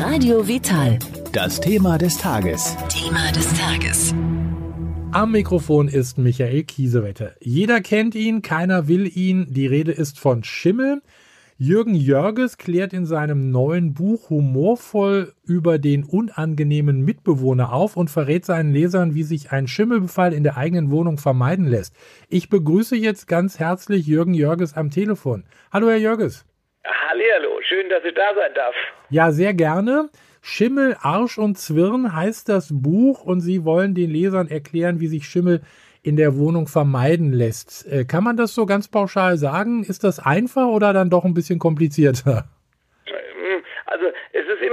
Radio Vital. Das Thema des Tages. Thema des Tages. Am Mikrofon ist Michael Kiesewetter. Jeder kennt ihn, keiner will ihn. Die Rede ist von Schimmel. Jürgen Jörges klärt in seinem neuen Buch humorvoll über den unangenehmen Mitbewohner auf und verrät seinen Lesern, wie sich ein Schimmelbefall in der eigenen Wohnung vermeiden lässt. Ich begrüße jetzt ganz herzlich Jürgen Jörges am Telefon. Hallo, Herr Jörges. Hallihallo, schön, dass ich da sein darf. Ja, sehr gerne. Schimmel, Arsch und Zwirn heißt das Buch und Sie wollen den Lesern erklären, wie sich Schimmel in der Wohnung vermeiden lässt. Äh, kann man das so ganz pauschal sagen? Ist das einfach oder dann doch ein bisschen komplizierter?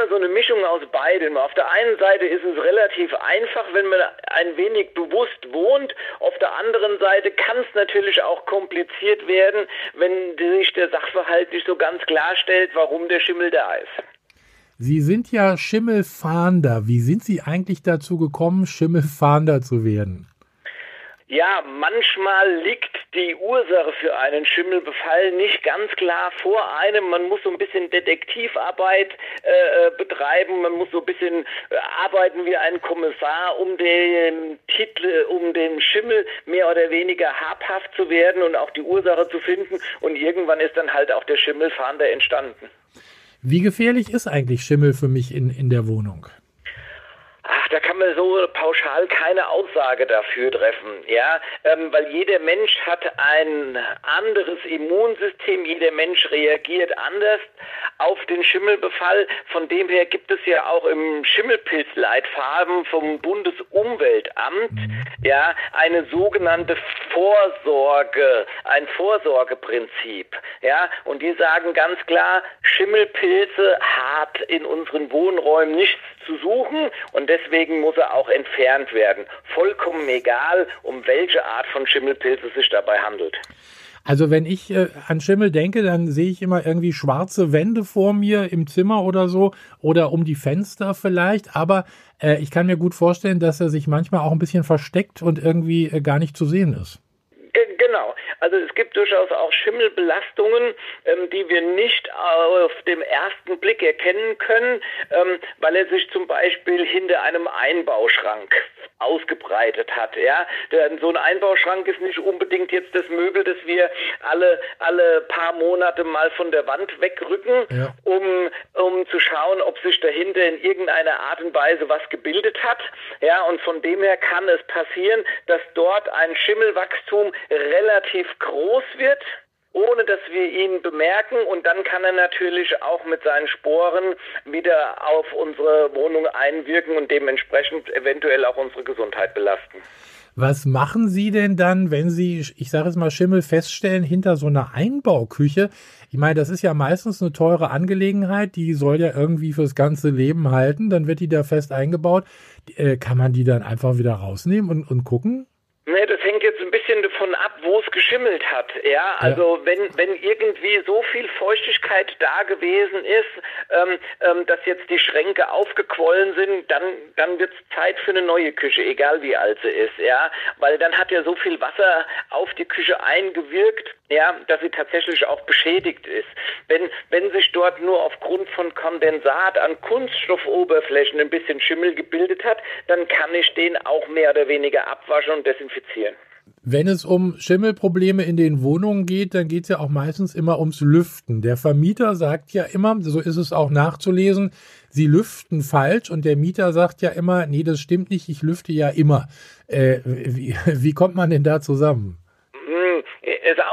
Immer so eine Mischung aus beidem. Auf der einen Seite ist es relativ einfach, wenn man ein wenig bewusst wohnt. Auf der anderen Seite kann es natürlich auch kompliziert werden, wenn sich der Sachverhalt nicht so ganz klarstellt, warum der Schimmel da ist. Sie sind ja Schimmelfahnder. Wie sind Sie eigentlich dazu gekommen, Schimmelfahnder zu werden? Ja, manchmal liegt die Ursache für einen Schimmelbefall nicht ganz klar vor einem. Man muss so ein bisschen Detektivarbeit äh, äh, betreiben, man muss so ein bisschen äh, arbeiten wie ein Kommissar, um den Titel, um dem Schimmel mehr oder weniger habhaft zu werden und auch die Ursache zu finden. Und irgendwann ist dann halt auch der Schimmelfahnder entstanden. Wie gefährlich ist eigentlich Schimmel für mich in, in der Wohnung? Da kann man so pauschal keine Aussage dafür treffen, ja, ähm, weil jeder Mensch hat ein anderes Immunsystem, jeder Mensch reagiert anders auf den Schimmelbefall. Von dem her gibt es ja auch im Schimmelpilzleitfaden vom Bundesumweltamt mhm. ja eine sogenannte Vorsorge, ein Vorsorgeprinzip, ja, und die sagen ganz klar, Schimmelpilze hat in unseren Wohnräumen nichts zu suchen und deswegen muss er auch entfernt werden. Vollkommen egal, um welche Art von Schimmelpilz es sich dabei handelt. Also wenn ich äh, an Schimmel denke, dann sehe ich immer irgendwie schwarze Wände vor mir im Zimmer oder so oder um die Fenster vielleicht. Aber äh, ich kann mir gut vorstellen, dass er sich manchmal auch ein bisschen versteckt und irgendwie äh, gar nicht zu sehen ist. Also es gibt durchaus auch Schimmelbelastungen, ähm, die wir nicht auf dem ersten Blick erkennen können, ähm, weil er sich zum Beispiel hinter einem Einbauschrank ausgebreitet hat. Ja, Denn so ein Einbauschrank ist nicht unbedingt jetzt das Möbel, das wir alle alle paar Monate mal von der Wand wegrücken, ja. um um zu schauen, ob sich dahinter in irgendeiner Art und Weise was gebildet hat. Ja, und von dem her kann es passieren, dass dort ein Schimmelwachstum relativ groß wird ohne dass wir ihn bemerken und dann kann er natürlich auch mit seinen Sporen wieder auf unsere Wohnung einwirken und dementsprechend eventuell auch unsere Gesundheit belasten. Was machen Sie denn dann, wenn Sie, ich sage es mal, Schimmel feststellen hinter so einer Einbauküche? Ich meine, das ist ja meistens eine teure Angelegenheit, die soll ja irgendwie fürs ganze Leben halten, dann wird die da fest eingebaut. Äh, kann man die dann einfach wieder rausnehmen und, und gucken? Nee, das hängt jetzt ein bisschen davon ab, wo es geschimmelt hat. Ja, also ja. wenn wenn irgendwie so viel Feuchtigkeit da gewesen ist, ähm, ähm, dass jetzt die Schränke aufgequollen sind, dann dann wird's Zeit für eine neue Küche, egal wie alt sie ist. Ja, weil dann hat ja so viel Wasser auf die Küche eingewirkt, ja, dass sie tatsächlich auch beschädigt ist. Wenn wenn sich dort nur aufgrund von Kondensat an Kunststoffoberflächen ein bisschen Schimmel gebildet hat, dann kann ich den auch mehr oder weniger abwaschen und desinfizieren desinfizieren. Wenn es um Schimmelprobleme in den Wohnungen geht, dann geht es ja auch meistens immer ums Lüften. Der Vermieter sagt ja immer, so ist es auch nachzulesen, sie lüften falsch und der Mieter sagt ja immer, nee, das stimmt nicht, ich lüfte ja immer. Äh, wie, wie kommt man denn da zusammen?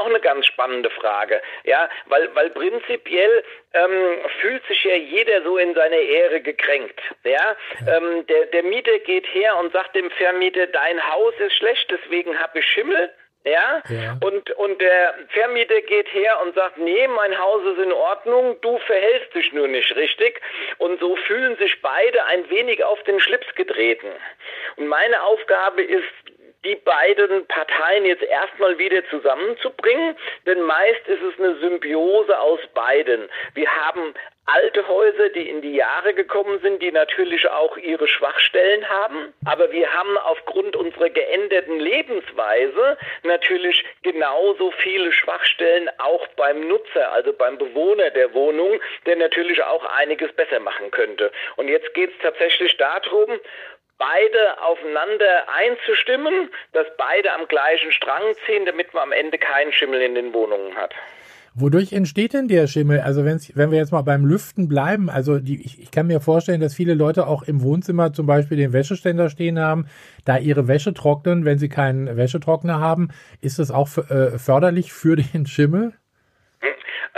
Eine ganz spannende Frage, ja, weil, weil prinzipiell ähm, fühlt sich ja jeder so in seine Ehre gekränkt, ja. Ähm, der, der Mieter geht her und sagt dem Vermieter, dein Haus ist schlecht, deswegen habe ich Schimmel. Ja? ja? Und, und der Vermieter geht her und sagt, nee, mein Haus ist in Ordnung, du verhältst dich nur nicht richtig. Und so fühlen sich beide ein wenig auf den Schlips getreten. Und meine Aufgabe ist, die beiden Parteien jetzt erstmal wieder zusammenzubringen, denn meist ist es eine Symbiose aus beiden. Wir haben alte Häuser, die in die Jahre gekommen sind, die natürlich auch ihre Schwachstellen haben. Aber wir haben aufgrund unserer geänderten Lebensweise natürlich genauso viele Schwachstellen auch beim Nutzer, also beim Bewohner der Wohnung, der natürlich auch einiges besser machen könnte. Und jetzt geht es tatsächlich darum, beide aufeinander einzustimmen, dass beide am gleichen Strang ziehen, damit man am Ende keinen Schimmel in den Wohnungen hat. Wodurch entsteht denn der Schimmel? Also wenn's, wenn wir jetzt mal beim Lüften bleiben, also die, ich, ich kann mir vorstellen, dass viele Leute auch im Wohnzimmer zum Beispiel den Wäscheständer stehen haben, da ihre Wäsche trocknen, wenn sie keinen Wäschetrockner haben. Ist das auch äh, förderlich für den Schimmel?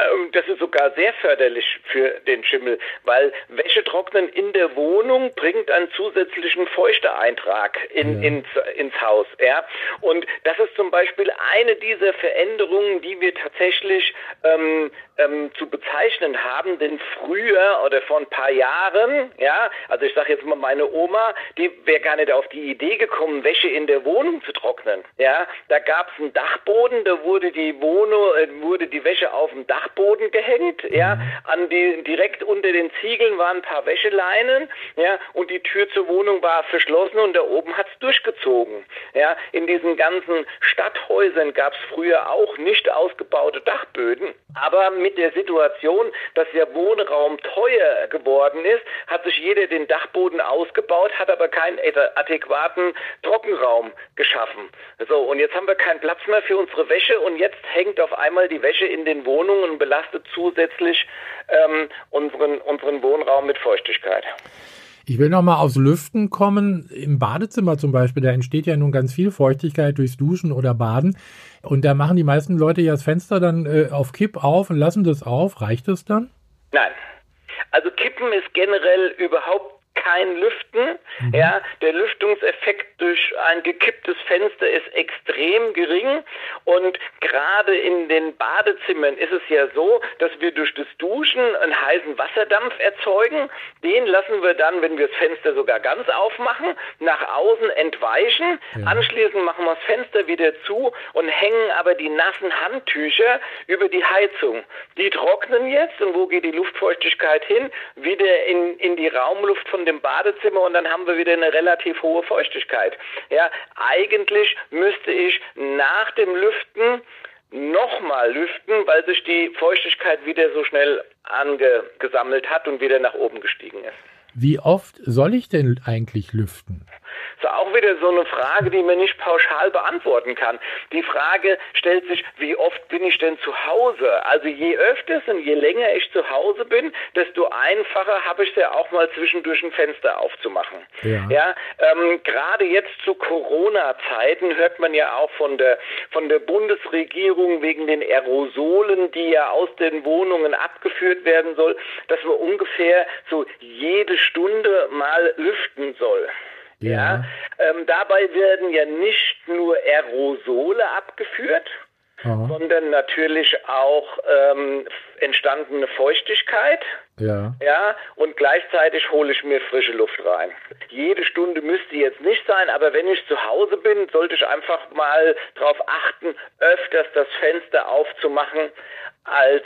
Ähm, das ist sogar sehr förderlich für den Schimmel, weil Wäschetrocknen in der Wohnung bringt einen zusätzlichen Feuchteeintrag in, ja. ins, ins Haus. Ja? Und das ist zum Beispiel eine dieser Veränderungen, die wir tatsächlich ähm, ähm, zu bezeichnen haben, denn früher oder vor ein paar Jahren, ja, also ich sage jetzt mal meine Oma, die wäre gar nicht auf die Idee gekommen, Wäsche in der Wohnung zu trocknen. Ja, da gab es einen Dachboden, da wurde die Wohnung, äh, wurde die Wäsche auf dem Dachboden gehängt, ja, mhm. an die direkt unter den Ziegeln waren ein paar Wäscheleinen, ja, und die Tür zur Wohnung war verschlossen und da oben hat's durchgezogen. Ja, in diesen ganzen Stadthäusern gab es früher auch nicht ausgebaute Dachböden, aber mit der Situation, dass der Wohnraum teuer geworden ist, hat sich jeder den Dachboden ausgebaut, hat aber keinen adäquaten Trockenraum geschaffen. So, und jetzt haben wir keinen Platz mehr für unsere Wäsche und jetzt hängt auf einmal die Wäsche in den Wohnungen und belastet zusätzlich ähm, unseren, unseren Wohnraum mit Feuchtigkeit. Ich will noch mal aufs Lüften kommen. Im Badezimmer zum Beispiel, da entsteht ja nun ganz viel Feuchtigkeit durchs Duschen oder Baden. Und da machen die meisten Leute ja das Fenster dann äh, auf Kipp auf und lassen das auf. Reicht das dann? Nein. Also Kippen ist generell überhaupt kein Lüften. Mhm. Ja, der Lüftungseffekt durch ein gekipptes Fenster ist extrem gering und gerade in den Badezimmern ist es ja so, dass wir durch das Duschen einen heißen Wasserdampf erzeugen. Den lassen wir dann, wenn wir das Fenster sogar ganz aufmachen, nach außen entweichen. Ja. Anschließend machen wir das Fenster wieder zu und hängen aber die nassen Handtücher über die Heizung. Die trocknen jetzt und wo geht die Luftfeuchtigkeit hin? Wieder in, in die Raumluft von dem Badezimmer und dann haben wir wieder eine relativ hohe Feuchtigkeit. Ja, eigentlich müsste ich nach dem Lüften nochmal lüften, weil sich die Feuchtigkeit wieder so schnell angesammelt hat und wieder nach oben gestiegen ist. Wie oft soll ich denn eigentlich lüften? Ist auch wieder so eine Frage, die man nicht pauschal beantworten kann. Die Frage stellt sich, wie oft bin ich denn zu Hause? Also je öfters und je länger ich zu Hause bin, desto einfacher habe ich es ja auch mal zwischendurch ein Fenster aufzumachen. Ja, ja ähm, gerade jetzt zu Corona-Zeiten hört man ja auch von der von der Bundesregierung wegen den Aerosolen, die ja aus den Wohnungen abgeführt werden soll, dass man ungefähr so jede Stunde mal lüften soll. Ja. ja ähm, dabei werden ja nicht nur Aerosole abgeführt, Aha. sondern natürlich auch ähm, entstandene Feuchtigkeit. Ja. Ja, und gleichzeitig hole ich mir frische Luft rein. Jede Stunde müsste jetzt nicht sein, aber wenn ich zu Hause bin, sollte ich einfach mal darauf achten, öfters das Fenster aufzumachen als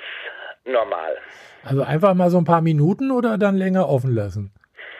normal. Also einfach mal so ein paar Minuten oder dann länger offen lassen?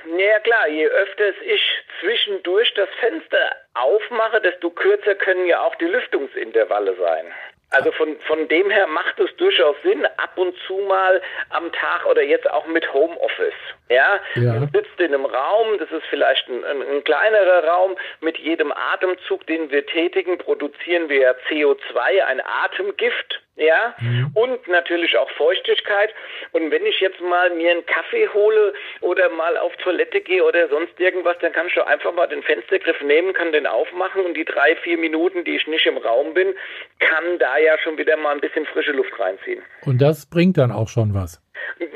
Ja klar, je öfters ich zwischendurch das Fenster aufmache, desto kürzer können ja auch die Lüftungsintervalle sein. Also von, von dem her macht es durchaus Sinn, ab und zu mal am Tag oder jetzt auch mit Homeoffice. Ja, ja. man sitzt in einem Raum, das ist vielleicht ein, ein, ein, kleinerer Raum. Mit jedem Atemzug, den wir tätigen, produzieren wir CO2, ein Atemgift ja, mhm. und natürlich auch Feuchtigkeit. Und wenn ich jetzt mal mir einen Kaffee hole oder mal auf Toilette gehe oder sonst irgendwas, dann kann ich doch einfach mal den Fenstergriff nehmen, kann den aufmachen und die drei, vier Minuten, die ich nicht im Raum bin, kann da ja schon wieder mal ein bisschen frische Luft reinziehen. Und das bringt dann auch schon was.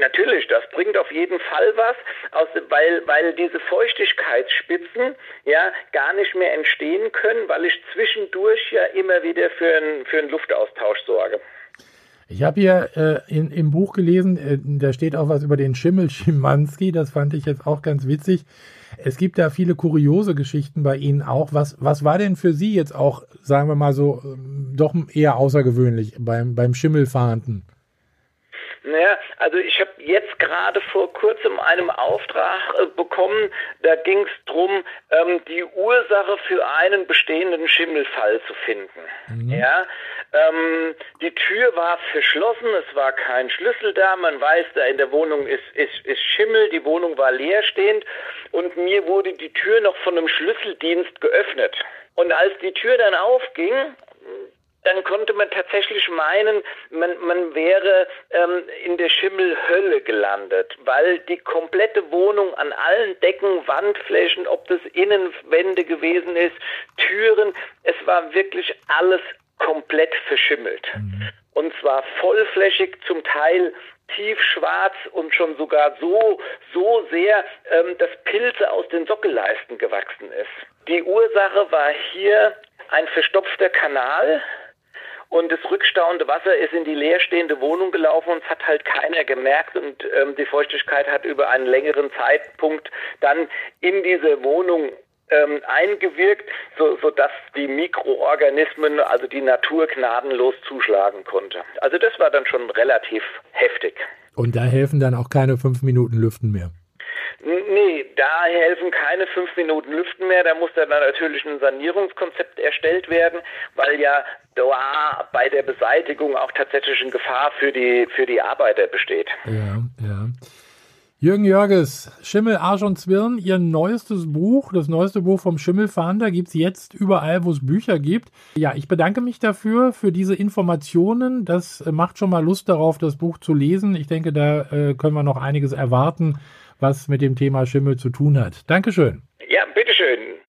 Natürlich, das bringt auf jeden Fall was, aus, weil, weil diese Feuchtigkeitsspitzen ja gar nicht mehr entstehen können, weil ich zwischendurch ja immer wieder für, ein, für einen Luftaustausch sorge. Ich habe hier äh, in, im Buch gelesen, äh, da steht auch was über den Schimmel Schimanski, das fand ich jetzt auch ganz witzig. Es gibt da viele kuriose Geschichten bei Ihnen auch. Was, was war denn für Sie jetzt auch, sagen wir mal so, ähm, doch eher außergewöhnlich beim, beim Schimmelfahnden? Naja, also ich habe jetzt gerade vor kurzem einen Auftrag äh, bekommen, da ging es darum, ähm, die Ursache für einen bestehenden Schimmelfall zu finden. Mhm. Ja, ähm, die Tür war verschlossen, es war kein Schlüssel da, man weiß, da in der Wohnung ist, ist, ist Schimmel, die Wohnung war leerstehend und mir wurde die Tür noch von einem Schlüsseldienst geöffnet. Und als die Tür dann aufging, dann konnte man tatsächlich meinen, man, man wäre ähm, in der Schimmelhölle gelandet, weil die komplette Wohnung an allen Decken, Wandflächen, ob das Innenwände gewesen ist, Türen, es war wirklich alles komplett verschimmelt. Mhm. Und zwar vollflächig, zum Teil tiefschwarz und schon sogar so, so sehr, ähm, dass Pilze aus den Sockelleisten gewachsen ist. Die Ursache war hier ein verstopfter Kanal, und das rückstauende Wasser ist in die leerstehende Wohnung gelaufen und es hat halt keiner gemerkt und ähm, die Feuchtigkeit hat über einen längeren Zeitpunkt dann in diese Wohnung ähm, eingewirkt, so, sodass die Mikroorganismen, also die Natur gnadenlos zuschlagen konnte. Also das war dann schon relativ heftig. Und da helfen dann auch keine fünf Minuten Lüften mehr. Nee, da helfen keine fünf Minuten Lüften mehr. Da muss dann natürlich ein Sanierungskonzept erstellt werden, weil ja da bei der Beseitigung auch tatsächlich eine Gefahr für die, für die Arbeiter besteht. Ja, ja. Jürgen Jörges, Schimmel, Arsch und Zwirn, Ihr neuestes Buch, das neueste Buch vom Schimmelfahnder, gibt es jetzt überall, wo es Bücher gibt. Ja, ich bedanke mich dafür, für diese Informationen. Das macht schon mal Lust darauf, das Buch zu lesen. Ich denke, da äh, können wir noch einiges erwarten was mit dem Thema Schimmel zu tun hat. Dankeschön. Ja, bitteschön.